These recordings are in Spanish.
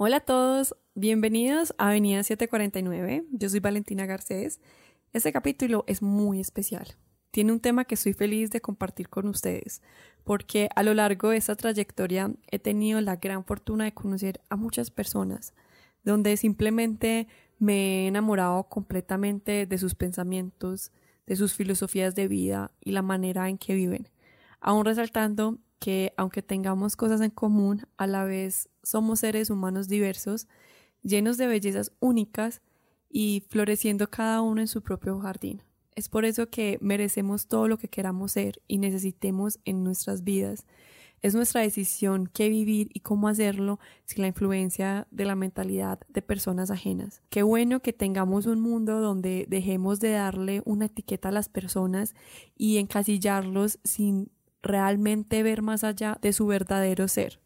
Hola a todos, bienvenidos a Avenida 749. Yo soy Valentina Garcés. Este capítulo es muy especial. Tiene un tema que estoy feliz de compartir con ustedes, porque a lo largo de esta trayectoria he tenido la gran fortuna de conocer a muchas personas, donde simplemente me he enamorado completamente de sus pensamientos, de sus filosofías de vida y la manera en que viven, aún resaltando que aunque tengamos cosas en común, a la vez somos seres humanos diversos, llenos de bellezas únicas y floreciendo cada uno en su propio jardín. Es por eso que merecemos todo lo que queramos ser y necesitemos en nuestras vidas. Es nuestra decisión qué vivir y cómo hacerlo sin la influencia de la mentalidad de personas ajenas. Qué bueno que tengamos un mundo donde dejemos de darle una etiqueta a las personas y encasillarlos sin realmente ver más allá de su verdadero ser.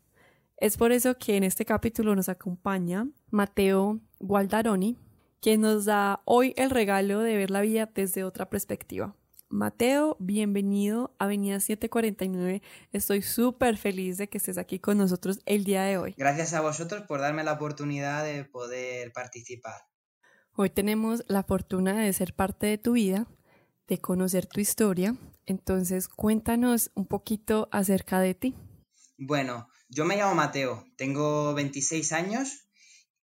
Es por eso que en este capítulo nos acompaña Mateo Gualdaroni, quien nos da hoy el regalo de ver la vida desde otra perspectiva. Mateo, bienvenido a Avenida 749. Estoy súper feliz de que estés aquí con nosotros el día de hoy. Gracias a vosotros por darme la oportunidad de poder participar. Hoy tenemos la fortuna de ser parte de tu vida, de conocer tu historia entonces, cuéntanos un poquito acerca de ti. Bueno, yo me llamo Mateo, tengo 26 años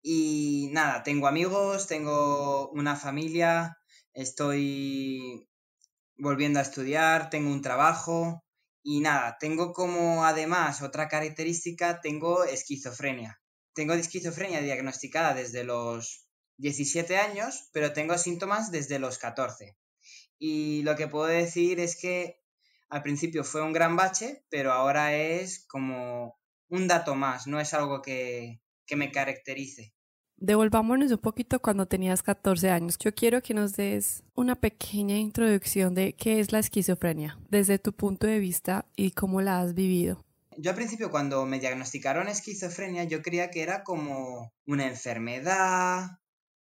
y nada, tengo amigos, tengo una familia, estoy volviendo a estudiar, tengo un trabajo y nada, tengo como además otra característica, tengo esquizofrenia. Tengo esquizofrenia diagnosticada desde los 17 años, pero tengo síntomas desde los 14. Y lo que puedo decir es que al principio fue un gran bache, pero ahora es como un dato más, no es algo que, que me caracterice. Devolvámonos un poquito cuando tenías 14 años. Yo quiero que nos des una pequeña introducción de qué es la esquizofrenia, desde tu punto de vista y cómo la has vivido. Yo al principio cuando me diagnosticaron esquizofrenia yo creía que era como una enfermedad,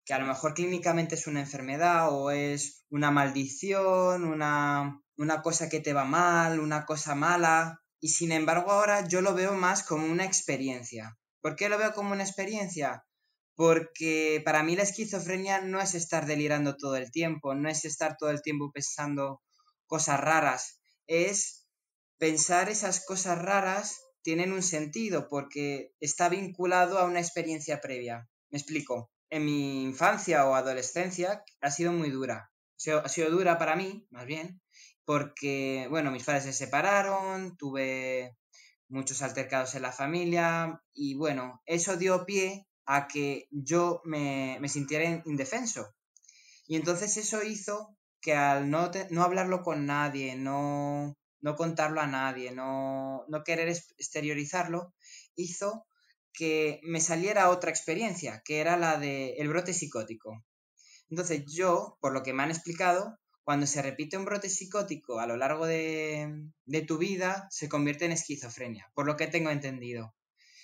que a lo mejor clínicamente es una enfermedad o es una maldición, una, una cosa que te va mal, una cosa mala. Y sin embargo ahora yo lo veo más como una experiencia. ¿Por qué lo veo como una experiencia? Porque para mí la esquizofrenia no es estar delirando todo el tiempo, no es estar todo el tiempo pensando cosas raras, es pensar esas cosas raras tienen un sentido porque está vinculado a una experiencia previa. Me explico en mi infancia o adolescencia ha sido muy dura. Ha sido, dura para mí, más bien, porque, bueno, mis padres se separaron, tuve muchos altercados en la familia y, bueno, eso dio pie a que yo me, sintiera indefenso. Y entonces eso hizo que al no, no hablarlo con nadie, no, no contarlo a nadie, no, no querer exteriorizarlo, hizo que me saliera otra experiencia, que era la del el brote psicótico. Entonces yo, por lo que me han explicado, cuando se repite un brote psicótico a lo largo de, de tu vida, se convierte en esquizofrenia, por lo que tengo entendido.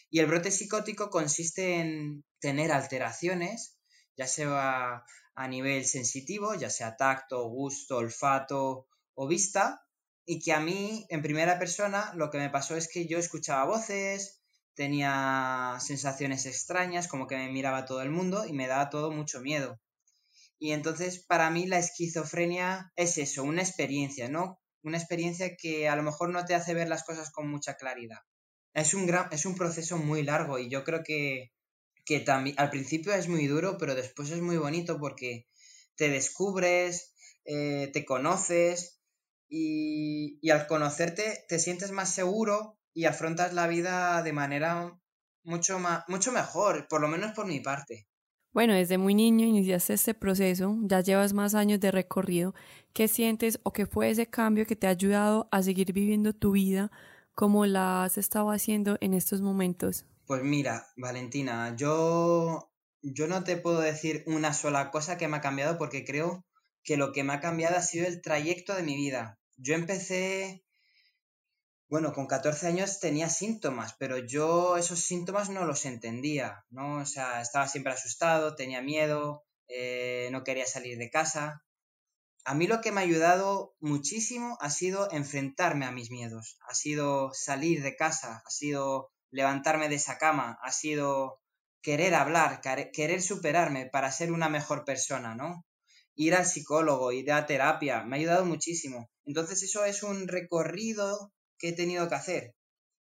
Y el brote psicótico consiste en tener alteraciones, ya sea a nivel sensitivo, ya sea tacto, gusto, olfato o vista, y que a mí, en primera persona, lo que me pasó es que yo escuchaba voces, tenía sensaciones extrañas, como que me miraba todo el mundo y me daba todo mucho miedo. Y entonces para mí la esquizofrenia es eso, una experiencia, ¿no? Una experiencia que a lo mejor no te hace ver las cosas con mucha claridad. Es un, gran, es un proceso muy largo y yo creo que, que también al principio es muy duro, pero después es muy bonito porque te descubres, eh, te conoces y, y al conocerte te sientes más seguro y afrontas la vida de manera mucho, más, mucho mejor, por lo menos por mi parte. Bueno, desde muy niño iniciaste este proceso, ya llevas más años de recorrido. ¿Qué sientes o qué fue ese cambio que te ha ayudado a seguir viviendo tu vida como la has estado haciendo en estos momentos? Pues mira, Valentina, yo, yo no te puedo decir una sola cosa que me ha cambiado porque creo que lo que me ha cambiado ha sido el trayecto de mi vida. Yo empecé bueno, con 14 años tenía síntomas, pero yo esos síntomas no los entendía, ¿no? O sea, estaba siempre asustado, tenía miedo, eh, no quería salir de casa. A mí lo que me ha ayudado muchísimo ha sido enfrentarme a mis miedos, ha sido salir de casa, ha sido levantarme de esa cama, ha sido querer hablar, querer superarme para ser una mejor persona, ¿no? Ir al psicólogo, ir a terapia, me ha ayudado muchísimo. Entonces eso es un recorrido que he tenido que hacer.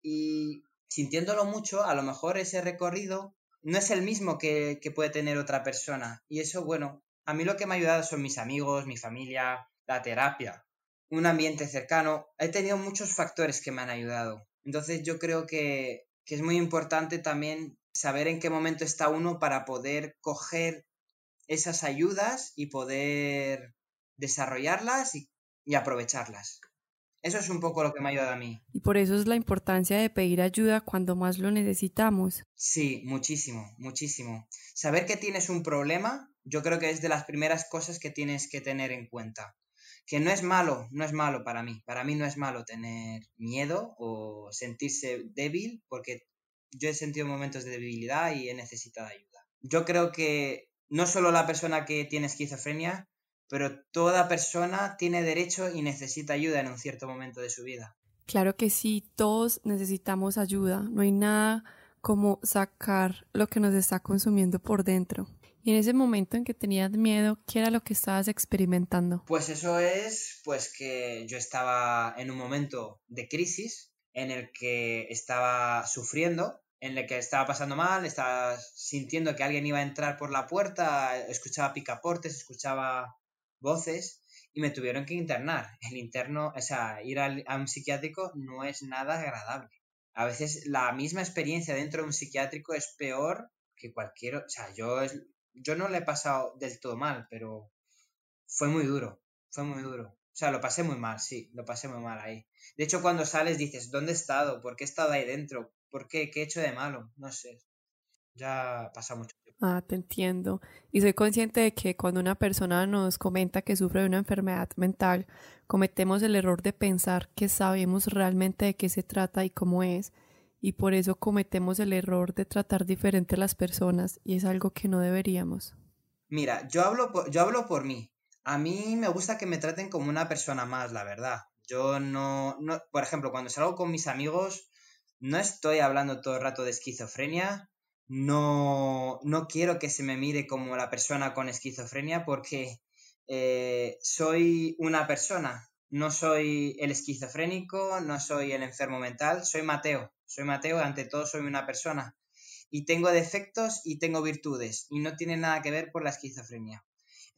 Y sintiéndolo mucho, a lo mejor ese recorrido no es el mismo que, que puede tener otra persona. Y eso, bueno, a mí lo que me ha ayudado son mis amigos, mi familia, la terapia, un ambiente cercano. He tenido muchos factores que me han ayudado. Entonces yo creo que, es muy importante también saber en qué momento está uno para poder coger esas ayudas y poder desarrollarlas y, aprovecharlas. Eso es un poco lo que me ha ayudado a mí. Y por eso es la importancia de pedir ayuda cuando más lo necesitamos. Sí, muchísimo, muchísimo. Saber que tienes un problema, yo creo que es de las primeras cosas que tienes que tener en cuenta que no es malo, no es malo para mí. Para mí no es malo tener miedo o sentirse débil, porque yo he sentido momentos de debilidad y he necesitado ayuda. Yo creo que no solo la persona que tiene esquizofrenia, pero toda persona tiene derecho y necesita ayuda en un cierto momento de su vida. Claro que sí, todos necesitamos ayuda. No hay nada como sacar lo que nos está consumiendo por dentro. Y en ese momento en que tenías miedo, ¿qué era lo que estabas experimentando? Pues eso es, pues que yo estaba en un momento de crisis en el que estaba sufriendo, en el que estaba pasando mal, estaba sintiendo que alguien iba a entrar por la puerta, escuchaba picaportes, escuchaba voces y me tuvieron que internar. El interno, o sea, ir a un psiquiátrico no es nada agradable. A veces la misma experiencia dentro de un psiquiátrico es peor que cualquier, o sea, yo yo no le he pasado del todo mal, pero fue muy duro, fue muy duro. O sea, lo pasé muy mal, sí, lo pasé muy mal ahí. De hecho, cuando sales dices, ¿dónde he estado? ¿Por qué he estado ahí dentro? ¿Por qué? ¿Qué he hecho de malo? No sé. Ya pasa mucho. Ah, te entiendo. Y soy consciente de que cuando una persona nos comenta que sufre de una enfermedad mental, cometemos el error de pensar que sabemos realmente de qué se trata y cómo es, y por eso cometemos el error de tratar diferente a las personas y es algo que no deberíamos. Mira, yo hablo por, yo hablo por mí. A mí me gusta que me traten como una persona más, la verdad. Yo no, no, por ejemplo, cuando salgo con mis amigos, no estoy hablando todo el rato de esquizofrenia. No, no quiero que se me mire como la persona con esquizofrenia porque eh, soy una persona. No soy el esquizofrénico, no soy el enfermo mental, soy Mateo. Soy Mateo, ante todo soy una persona. Y tengo defectos y tengo virtudes. Y no tiene nada que ver por la esquizofrenia.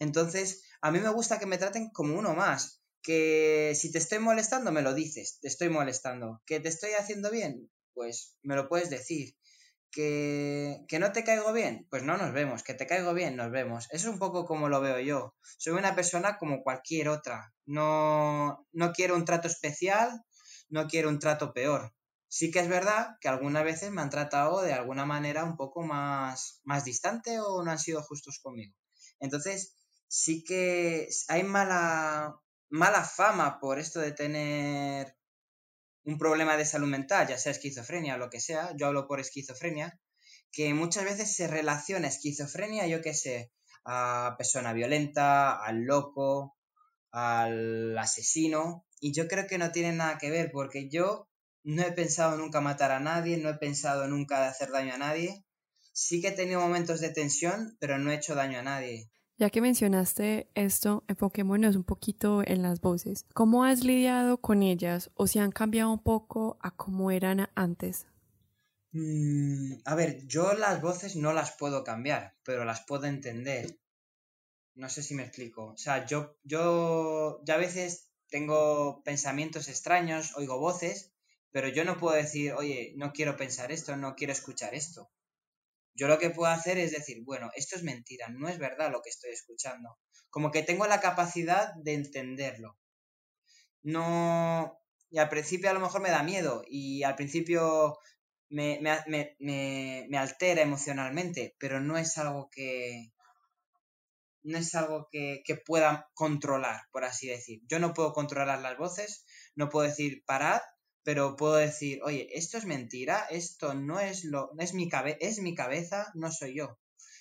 Entonces, a mí me gusta que me traten como uno más. Que si te estoy molestando, me lo dices. Te estoy molestando. Que te estoy haciendo bien, pues me lo puedes decir. Que, que, no te caigo bien, pues no nos vemos, que te caigo bien, nos vemos. Eso es un poco como lo veo yo. Soy una persona como cualquier otra. No, no quiero un trato especial, no quiero un trato peor. Sí que es verdad que algunas veces me han tratado de alguna manera un poco más, más distante o no han sido justos conmigo. Entonces, sí que hay mala, mala fama por esto de tener un problema de salud mental, ya sea esquizofrenia o lo que sea, yo hablo por esquizofrenia, que muchas veces se relaciona esquizofrenia, yo qué sé, a persona violenta, al loco, al asesino, y yo creo que no tiene nada que ver, porque yo no he pensado nunca matar a nadie, no he pensado nunca hacer daño a nadie. Sí que he tenido momentos de tensión, pero no he hecho daño a nadie. Ya que mencionaste esto, enfoquémonos un poquito en las voces. ¿Cómo has lidiado con ellas o si han cambiado un poco a cómo eran antes? Mm, a ver, yo las voces no las puedo cambiar, pero las puedo entender. No sé si me explico. O sea, yo, yo ya a veces tengo pensamientos extraños, oigo voces pero yo no puedo decir, oye, no quiero pensar esto, no quiero escuchar esto. Yo lo que puedo hacer es decir, bueno, esto es mentira, no es verdad lo que estoy escuchando. Como que tengo la capacidad de entenderlo. No. Y al principio a lo mejor me da miedo y al principio me, me altera emocionalmente, pero no es algo que, no es algo que, que, pueda controlar, por así decir. Yo no puedo controlar las voces, no puedo decir parad pero puedo decir, oye, esto es mentira, esto no es lo, es mi cabe es mi cabeza, no soy yo.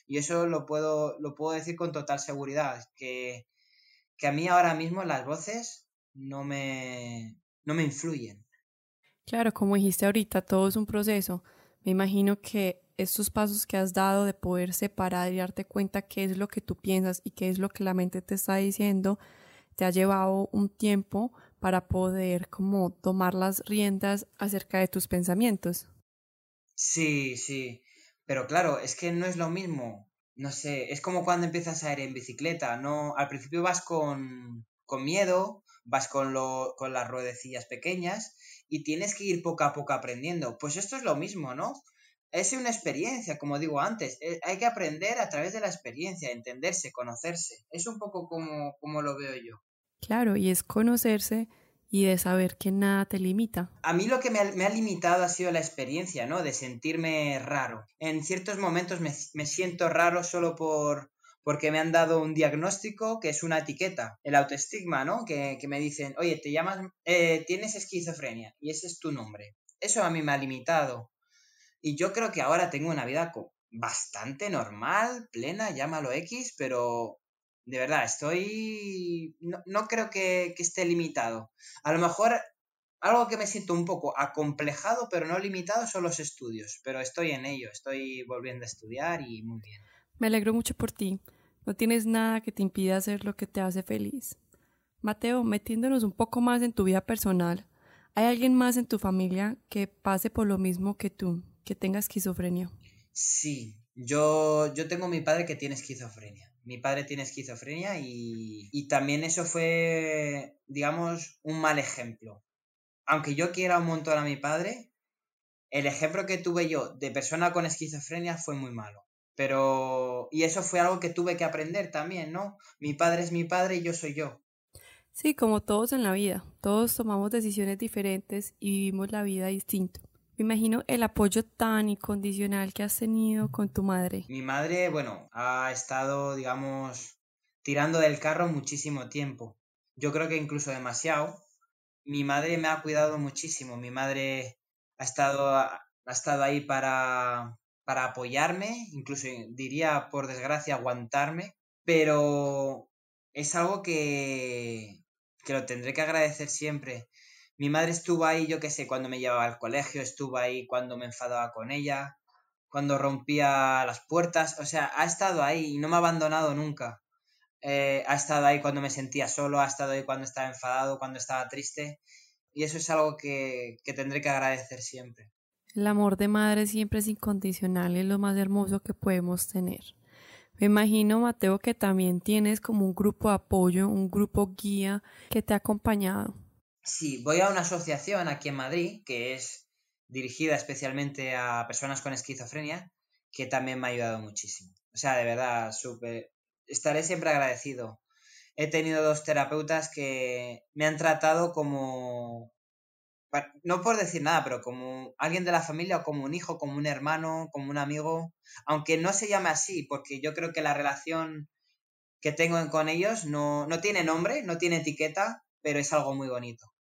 Y eso lo puedo, lo puedo decir con total seguridad, que, que a mí ahora mismo las voces no me, no me influyen. Claro, como dijiste ahorita, todo es un proceso. Me imagino que estos pasos que has dado de poder separar y darte cuenta qué es lo que tú piensas y qué es lo que la mente te está diciendo, te ha llevado un tiempo para poder como tomar las riendas acerca de tus pensamientos. Sí, sí, pero claro, es que no es lo mismo. No sé, es como cuando empiezas a ir en bicicleta, ¿no? Al principio vas con, con miedo, vas con, lo, con las ruedecillas pequeñas y tienes que ir poco a poco aprendiendo. Pues esto es lo mismo, ¿no? Es una experiencia, como digo antes, eh, hay que aprender a través de la experiencia, entenderse, conocerse. Es un poco como, como lo veo yo. Claro, y es conocerse y de saber que nada te limita. A mí lo que me ha, limitado ha sido la experiencia, ¿no? De sentirme raro. En ciertos momentos me, siento raro solo por, porque me han dado un diagnóstico que es una etiqueta, el autoestigma, ¿no? Que, me dicen, oye, te llamas, eh, tienes esquizofrenia y ese es tu nombre. Eso a mí me ha limitado. Y yo creo que ahora tengo una vida bastante normal, plena, llámalo X, pero de verdad, estoy. No, creo que, esté limitado. A lo mejor algo que me siento un poco acomplejado, pero no limitado, son los estudios. Pero estoy en ello, estoy volviendo a estudiar y muy bien. Me alegro mucho por ti. No tienes nada que te impida hacer lo que te hace feliz. Mateo, metiéndonos un poco más en tu vida personal, ¿hay alguien más en tu familia que pase por lo mismo que tú, que tenga esquizofrenia? Sí, yo, yo tengo mi padre que tiene esquizofrenia. Mi padre tiene esquizofrenia y, también eso fue, digamos, un mal ejemplo. Aunque yo quiera un montón a mi padre, el ejemplo que tuve yo de persona con esquizofrenia fue muy malo. Pero, y eso fue algo que tuve que aprender también, ¿no? Mi padre es mi padre y yo soy yo. Sí, como todos en la vida, todos tomamos decisiones diferentes y vivimos la vida distinto. Me imagino el apoyo tan incondicional que has tenido con tu madre. Mi madre, bueno, ha estado, digamos, tirando del carro muchísimo tiempo. Yo creo que incluso demasiado. Mi madre me ha cuidado muchísimo. Mi madre ha estado, ha estado ahí para, para apoyarme, incluso diría, por desgracia, aguantarme. Pero es algo que, que lo tendré que agradecer siempre. Mi madre estuvo ahí, yo qué sé, cuando me llevaba al colegio, estuvo ahí cuando me enfadaba con ella, cuando rompía las puertas, o sea, ha estado ahí y no me ha abandonado nunca. Eh, ha estado ahí cuando me sentía solo, ha estado ahí cuando estaba enfadado, cuando estaba triste. Y eso es algo que, que tendré que agradecer siempre. El amor de madre siempre es incondicional y es lo más hermoso que podemos tener. Me imagino, Mateo, que también tienes como un grupo de apoyo, un grupo guía que te ha acompañado. Sí, voy a una asociación aquí en Madrid que es dirigida especialmente a personas con esquizofrenia, que también me ha ayudado muchísimo. O sea, de verdad, súper. Estaré siempre agradecido. He tenido dos terapeutas que me han tratado como. No por decir nada, pero como alguien de la familia o como un hijo, como un hermano, como un amigo. Aunque no se llame así, porque yo creo que la relación que tengo con ellos no, no tiene nombre, no tiene etiqueta, pero es algo muy bonito.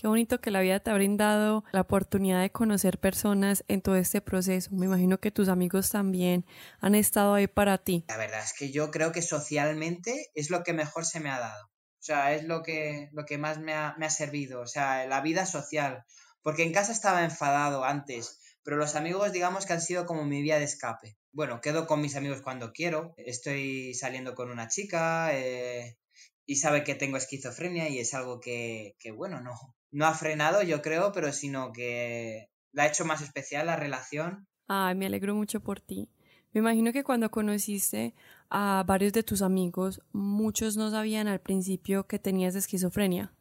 Qué bonito que la vida te ha brindado la oportunidad de conocer personas en todo este proceso. Me imagino que tus amigos también han estado ahí para ti. La verdad es que yo creo que socialmente es lo que mejor se me ha dado. O sea, es lo que, lo que más me ha, me ha servido. O sea, la vida social. Porque en casa estaba enfadado antes, pero los amigos digamos que han sido como mi vía de escape. Bueno, quedo con mis amigos cuando quiero. Estoy saliendo con una chica, eh, y sabe que tengo esquizofrenia y es algo que, bueno, no, no ha frenado yo creo, pero sino que la ha hecho más especial la relación. Ay, me alegro mucho por ti. Me imagino que cuando conociste a varios de tus amigos, muchos no sabían al principio que tenías esquizofrenia.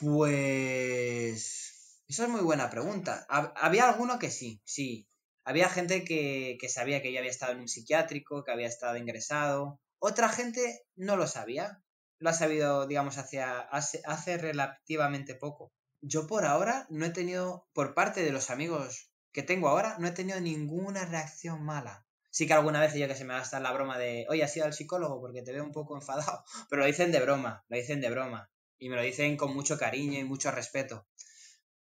Pues... Esa es muy buena pregunta. Había alguno que sí, sí. Había gente que, que sabía que yo había estado en un psiquiátrico, que había estado ingresado, otra gente no lo sabía. Lo ha sabido, digamos, hacia, hace, relativamente poco. Yo por ahora no he tenido, por parte de los amigos que tengo ahora, no he tenido ninguna reacción mala. Sí que alguna vez yo que se me va a estar la broma de, oye, has ido al psicólogo porque te veo un poco enfadado. Pero lo dicen de broma, lo dicen de broma. Y me lo dicen con mucho cariño y mucho respeto.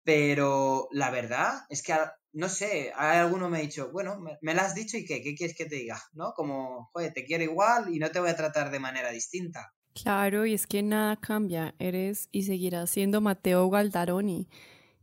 Pero la verdad es que no sé, hay alguno me ha dicho, bueno, me, lo has dicho y qué, ¿qué quieres que te diga? ¿No? Como, joder, te quiero igual y no te voy a tratar de manera distinta. Claro, y es que nada cambia, eres y seguirás siendo Mateo Galdaroni.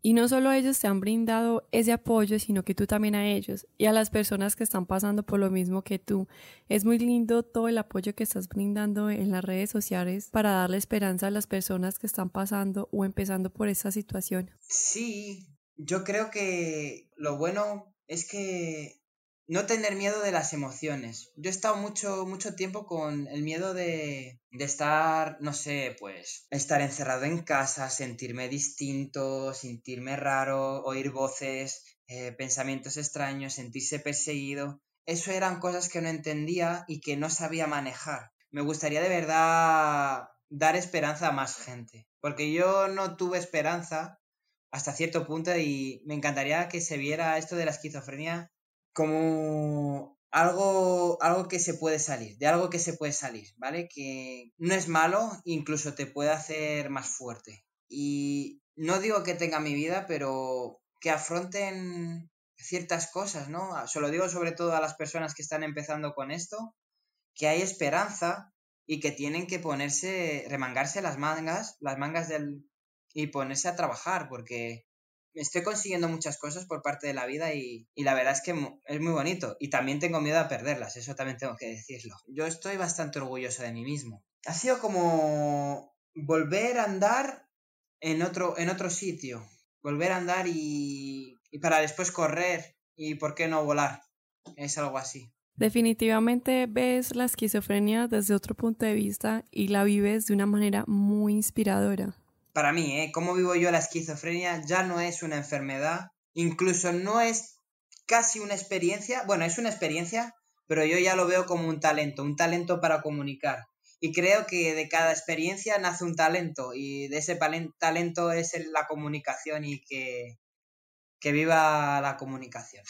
Y no solo ellos te han brindado ese apoyo, sino que tú también a ellos y a las personas que están pasando por lo mismo que tú. Es muy lindo todo el apoyo que estás brindando en las redes sociales para darle esperanza a las personas que están pasando o empezando por esa situación. Sí, yo creo que lo bueno es que no tener miedo de las emociones. Yo he estado mucho, mucho tiempo con el miedo de, de, estar, no sé, pues, estar encerrado en casa, sentirme distinto, sentirme raro, oír voces, eh, pensamientos extraños, sentirse perseguido. Eso eran cosas que no entendía y que no sabía manejar. Me gustaría de verdad dar esperanza a más gente, porque yo no tuve esperanza hasta cierto punto y me encantaría que se viera esto de la esquizofrenia como algo, algo que se puede salir, de algo que se puede salir, ¿vale? Que no es malo, incluso te puede hacer más fuerte. Y no digo que tenga mi vida, pero que afronten ciertas cosas, ¿no? Ah, se lo digo sobre todo a las personas que están empezando con esto, que hay esperanza y que tienen que ponerse, remangarse las mangas, las mangas del, y ponerse a trabajar, porque estoy consiguiendo muchas cosas por parte de la vida y, la verdad es que es muy bonito. Y también tengo miedo a perderlas, eso también tengo que decirlo. Yo estoy bastante orgulloso de mí mismo. Ha sido como volver a andar en otro, en otro sitio. Volver a andar y, y para después correr y por qué no volar. Es algo así. Definitivamente ves la esquizofrenia desde otro punto de vista y la vives de una manera muy inspiradora para mí, ¿eh? cómo vivo yo la esquizofrenia ya no es una enfermedad, incluso no es casi una experiencia, bueno, es una experiencia, pero yo ya lo veo como un talento, un talento para comunicar. Y creo que de cada experiencia nace un talento y de ese talento es la comunicación y que, que viva la comunicación.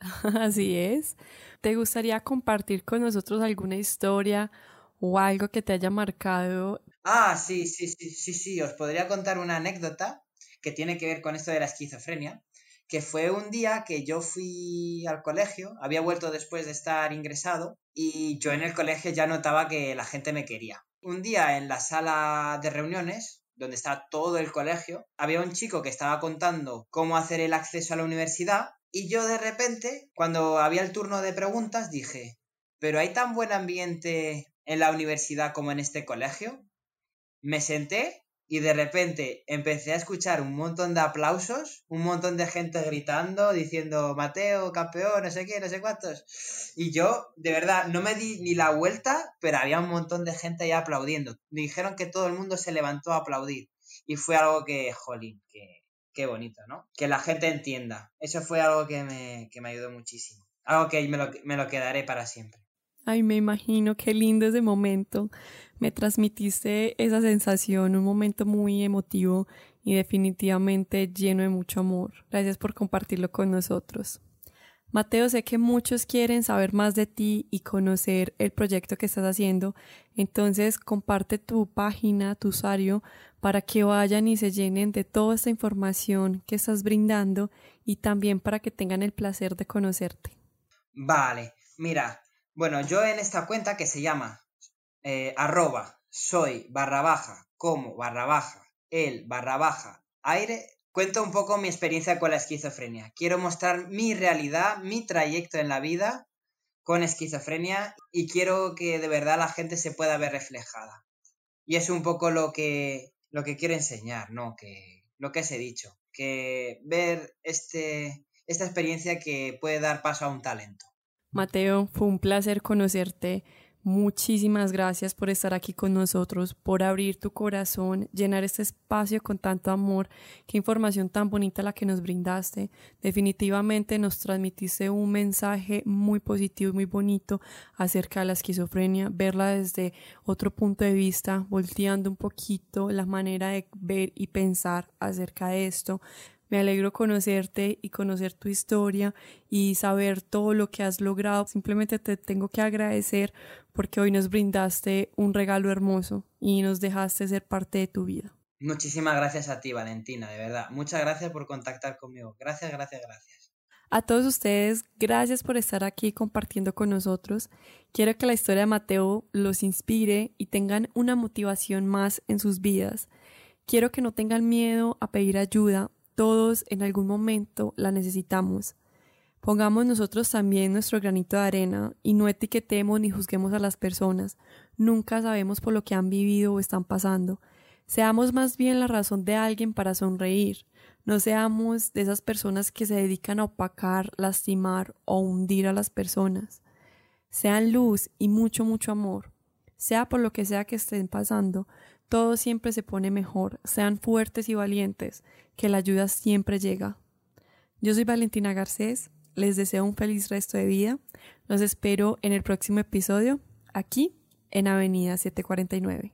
Así es. ¿Te gustaría compartir con nosotros alguna historia o algo que te haya marcado Ah, sí, sí, sí, sí, sí. Os podría contar una anécdota que tiene que ver con esto de la esquizofrenia, que fue un día que yo fui al colegio, había vuelto después de estar ingresado y yo en el colegio ya notaba que la gente me quería. Un día en la sala de reuniones, donde está todo el colegio, había un chico que estaba contando cómo hacer el acceso a la universidad y yo de repente, cuando había el turno de preguntas, dije, pero hay tan buen ambiente en la universidad como en este colegio me senté y de repente empecé a escuchar un montón de aplausos, un montón de gente gritando, diciendo Mateo, campeón, no sé qué, no sé cuántos. Y yo, de verdad, no me di ni la vuelta, pero había un montón de gente ahí aplaudiendo. Me dijeron que todo el mundo se levantó a aplaudir. Y fue algo que, jolín, que, qué bonito, ¿no? Que la gente entienda. Eso fue algo que me, que me ayudó muchísimo. Algo que me lo, me lo quedaré para siempre. Ay, me imagino qué lindo ese momento me transmitiste esa sensación, un momento muy emotivo y definitivamente lleno de mucho amor. Gracias por compartirlo con nosotros. Mateo, sé que muchos quieren saber más de ti y conocer el proyecto que estás haciendo, entonces comparte tu página, tu usuario, para que vayan y se llenen de toda esta información que estás brindando y también para que tengan el placer de conocerte. Vale, mira, bueno, yo en esta cuenta que se llama eh, arroba soy barra baja como barra baja el barra baja aire, cuento un poco mi experiencia con la esquizofrenia. Quiero mostrar mi realidad, mi trayecto en la vida con esquizofrenia y quiero que de verdad la gente se pueda ver reflejada. Y es un poco lo que, lo que quiero enseñar, ¿no? Que, lo que os he dicho, que ver este, esta experiencia que puede dar paso a un talento. Mateo, fue un placer conocerte Muchísimas gracias por estar aquí con nosotros, por abrir tu corazón, llenar este espacio con tanto amor. Qué información tan bonita la que nos brindaste. Definitivamente nos transmitiste un mensaje muy positivo y muy bonito acerca de la esquizofrenia, verla desde otro punto de vista, volteando un poquito la manera de ver y pensar acerca de esto. Me alegro conocerte y conocer tu historia y saber todo lo que has logrado. Simplemente te tengo que agradecer porque hoy nos brindaste un regalo hermoso y nos dejaste ser parte de tu vida. Muchísimas gracias a ti, Valentina, de verdad. Muchas gracias por contactar conmigo. Gracias, gracias, gracias. A todos ustedes, gracias por estar aquí compartiendo con nosotros. Quiero que la historia de Mateo los inspire y tengan una motivación más en sus vidas. Quiero que no tengan miedo a pedir ayuda todos en algún momento la necesitamos. Pongamos nosotros también nuestro granito de arena y no etiquetemos ni juzguemos a las personas. Nunca sabemos por lo que han vivido o están pasando. Seamos más bien la razón de alguien para sonreír. No seamos de esas personas que se dedican a opacar, lastimar o hundir a las personas. Sean luz y mucho, mucho amor. Sea por lo que sea que estén pasando, todo siempre se pone mejor. Sean fuertes y valientes, que la ayuda siempre llega. Yo soy Valentina Garcés, les deseo un feliz resto de vida. Los espero en el próximo episodio, aquí en Avenida 749.